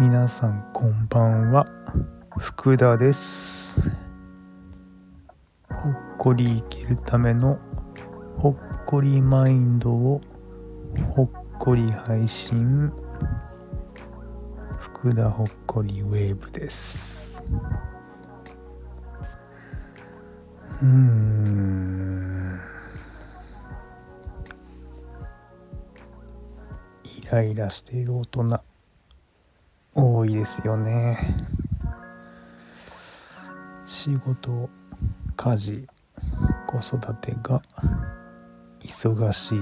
皆さんこんばんは。福田です。ほっこり生きるためのほっこりマインドをほっこり配信。福田ほっこりウェーブです。うん。ライラしている大人。多いですよね。仕事家事子育てが忙しい。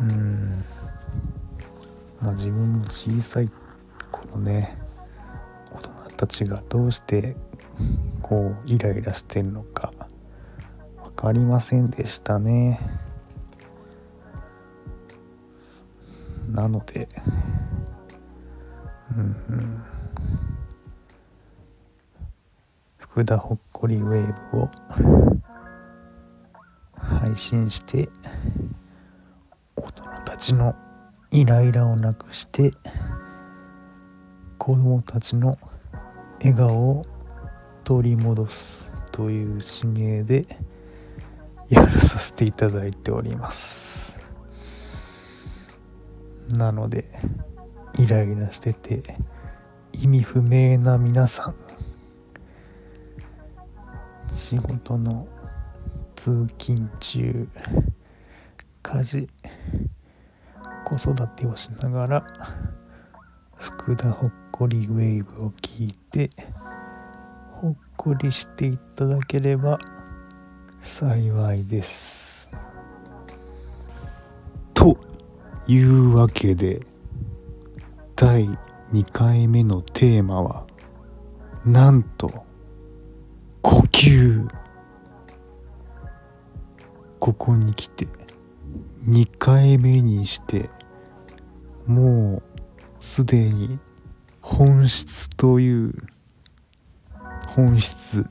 うん。まあ自分も小さい頃ね大人たちがどうしてこうイライラしてるのか分かりませんでしたね。なので。うん、福田ほっこりウェーブを配信して大人たちのイライラをなくして子供たちの笑顔を取り戻すという使命でやらさせていただいております。なのでイライラしてて意味不明な皆さん仕事の通勤中家事子育てをしながら福田ほっこりウェーブを聞いてほっこりしていただければ幸いです。というわけで第2回目のテーマはなんと呼吸。ここに来て2回目にしてもうすでに本質という本質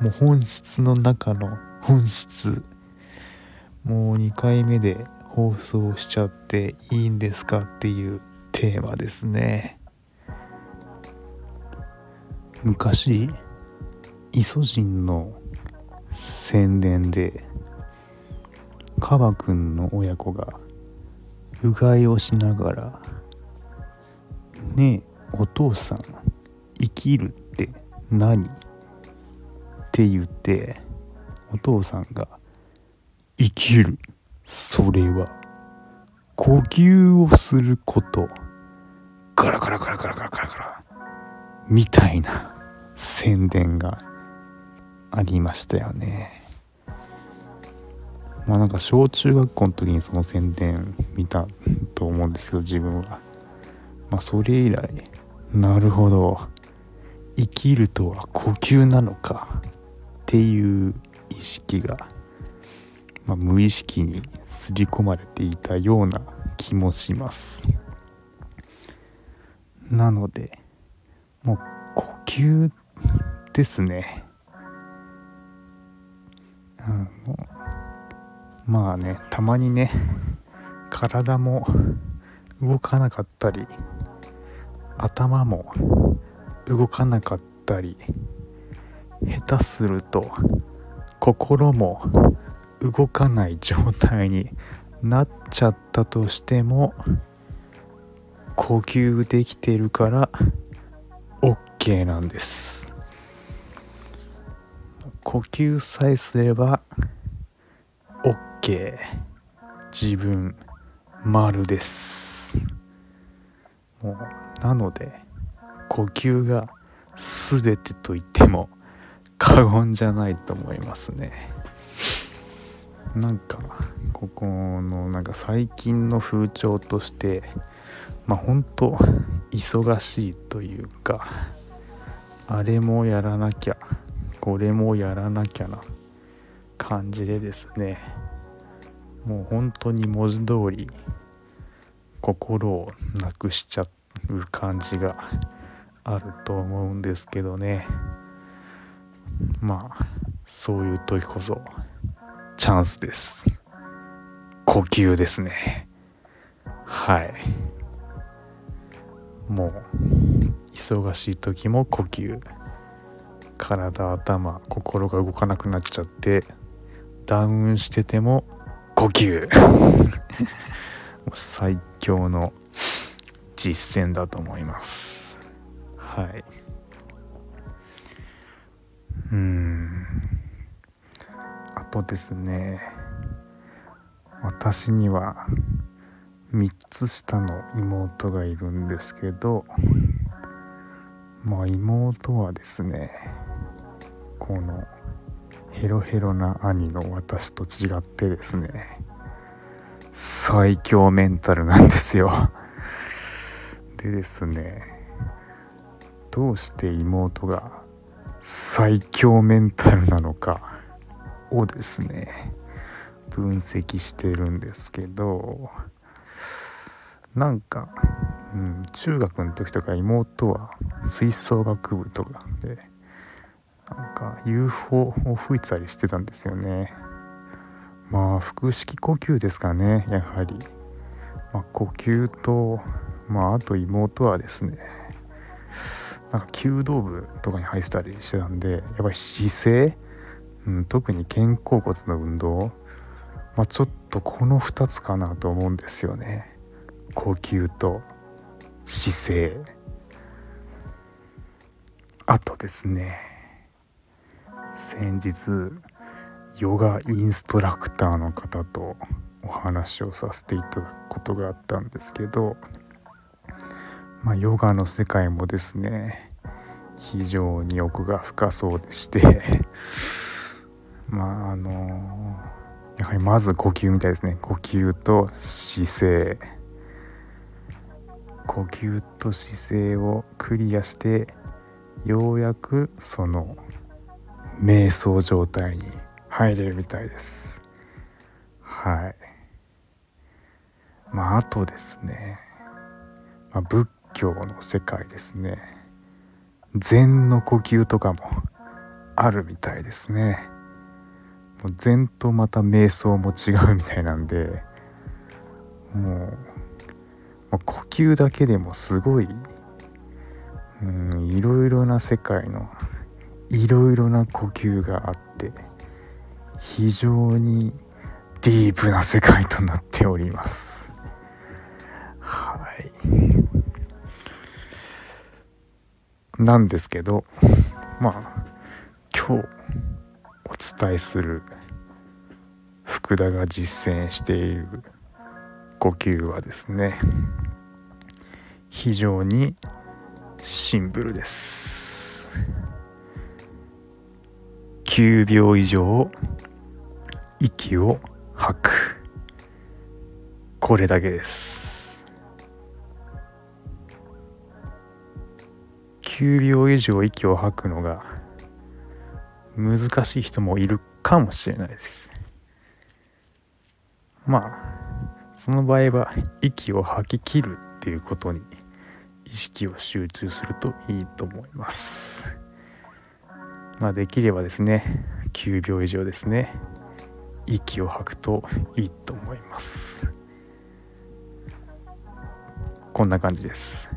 もう本質の中の本質。もう2回目で放送しちゃっていいんですかっていうテーマですね昔イソジンの宣伝でカバくんの親子がうがいをしながら「ねえお父さん生きるって何?」って言ってお父さんが「生きるそれは呼吸をすること」ガラガラガラガラガラガラガラみたいな宣伝がありましたよね。まあなんか小中学校の時にその宣伝見たと思うんですけど自分は。まあそれ以来なるほど生きるとは呼吸なのかっていう意識が、まあ、無意識に刷り込まれていたような気もします。なのでもう呼吸ですね。あのまあねたまにね体も動かなかったり頭も動かなかったり下手すると心も動かない状態になっちゃったとしても呼吸できてるから OK なんです。呼吸さえすれば OK 自分丸です。もうなので呼吸が全てと言っても過言じゃないと思いますね。なんかここのなんか最近の風潮としてまあ本当忙しいというかあれもやらなきゃこれもやらなきゃな感じでですねもう本当に文字通り心をなくしちゃう感じがあると思うんですけどね。まあそういう時こそチャンスです。呼吸ですね。はい。もう忙しい時も呼吸。体頭心が動かなくなっちゃってダウンしてても呼吸。最強の実践だと思います。はい。うん。あとですね。私には3つ下の妹がいるんですけどまあ妹はですねこのヘロヘロな兄の私と違ってですね最強メンタルなんですよ。でですねどうして妹が最強メンタルなのかをですね分析してるんですけどなんか、うん、中学の時とか妹は吹奏楽部とかでなんか UFO を吹いてたりしてたんですよね。まあ腹式呼吸ですかねやはり、まあ、呼吸とまああと妹はですねなんか弓道部とかに入ってたりしてたんでやっぱり姿勢、うん、特に肩甲骨の運動。まあ、ちょっとこの2つかなと思うんですよね。呼吸と姿勢。あとですね先日ヨガインストラクターの方とお話をさせていただくことがあったんですけどまあヨガの世界もですね非常に奥が深そうでしてまああのやはりまず呼吸みたいですね。呼吸と姿勢。呼吸と姿勢をクリアしてようやくその瞑想状態に入れるみたいです。はい。まああとですね、まあ、仏教の世界ですね。禅の呼吸とかもあるみたいですね。もう禅とまた瞑想も違うみたいなんでもう、まあ、呼吸だけでもすごいうんいろいろな世界のいろいろな呼吸があって非常にディープな世界となっております。はい。なんですけどまあ今日伝えする福田が実践している呼吸はですね非常にシンプルです。9秒以上息を吐く。これだけです。9秒以上息を吐くのが難しい人もいるかもしれないです。まあその場合は息を吐き切るっていうことに意識を集中するといいと思います。まあできればですね9秒以上ですね息を吐くといいと思います。こんな感じです。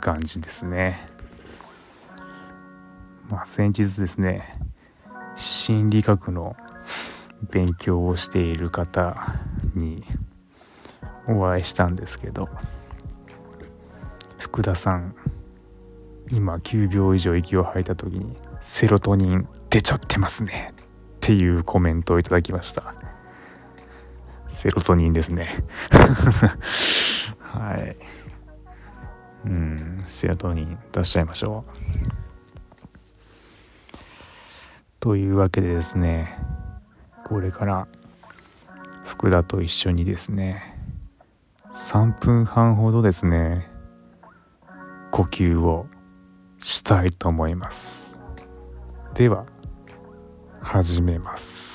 感じですね。まあ、先日ですね心理学の勉強をしている方にお会いしたんですけど福田さん今9秒以上息を吐いた時にセロトニン出ちゃってますねっていうコメントをいただきました。セロトニンですね。はい。うんセロトニン出しちゃいましょう。というわけでですねこれから福田と一緒にですね3分半ほどですね呼吸をしたいと思います。では始めます。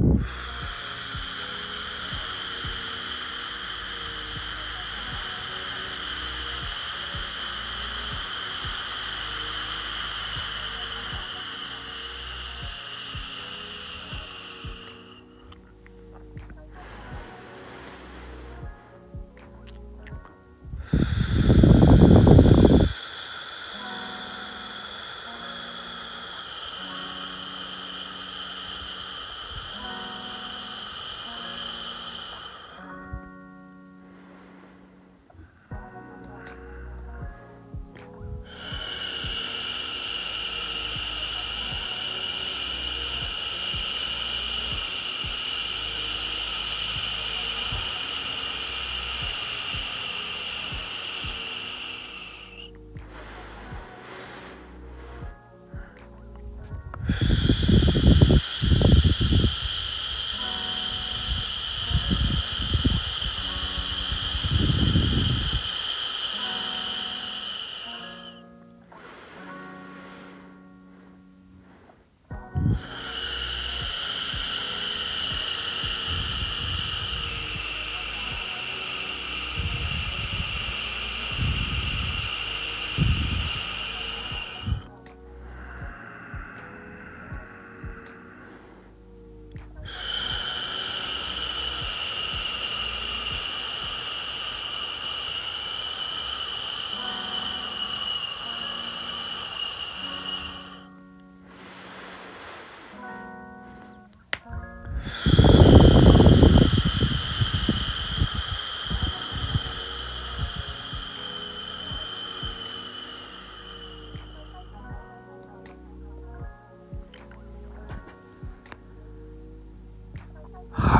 Oof.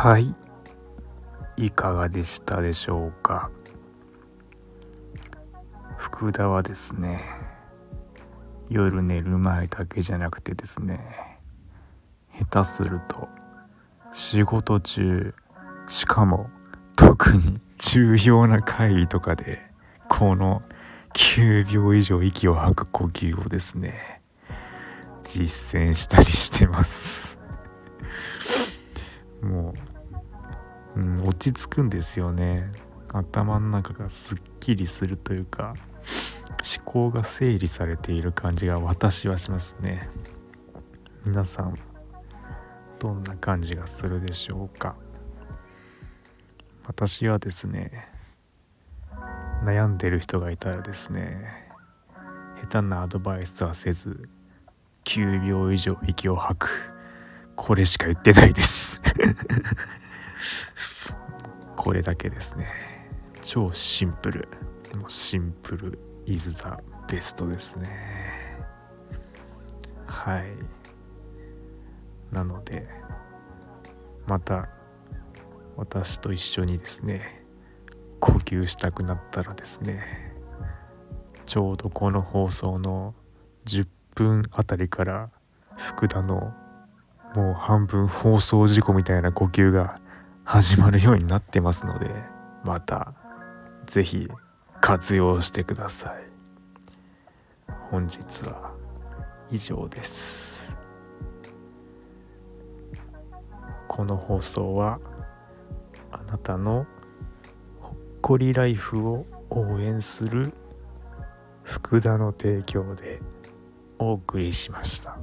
はい。いかがでしたでしょうか？福田はですね夜寝る前だけじゃなくてですね下手すると仕事中しかも特に重要な会議とかでこの9秒以上息を吐く呼吸をですね実践したりしてます。もううん、落ち着くんですよね。頭の中がすっきりするというか思考が整理されている感じが私はしますね。皆さんどんな感じがするでしょうか。私はですね悩んでる人がいたらですね下手なアドバイスはせず9秒以上息を吐く。これしか言ってないです。これだけですね。超シンプル。もうシンプルイズザベストですね。はい。なのでまた私と一緒にですね呼吸したくなったらですねちょうどこの放送の10分あたりから福田のもう半分放送事故みたいな呼吸が始まるようになってますのでまた是非活用してください本日は以上ですこの放送はあなたのほっこりライフを応援する福田の提供でお送りしました。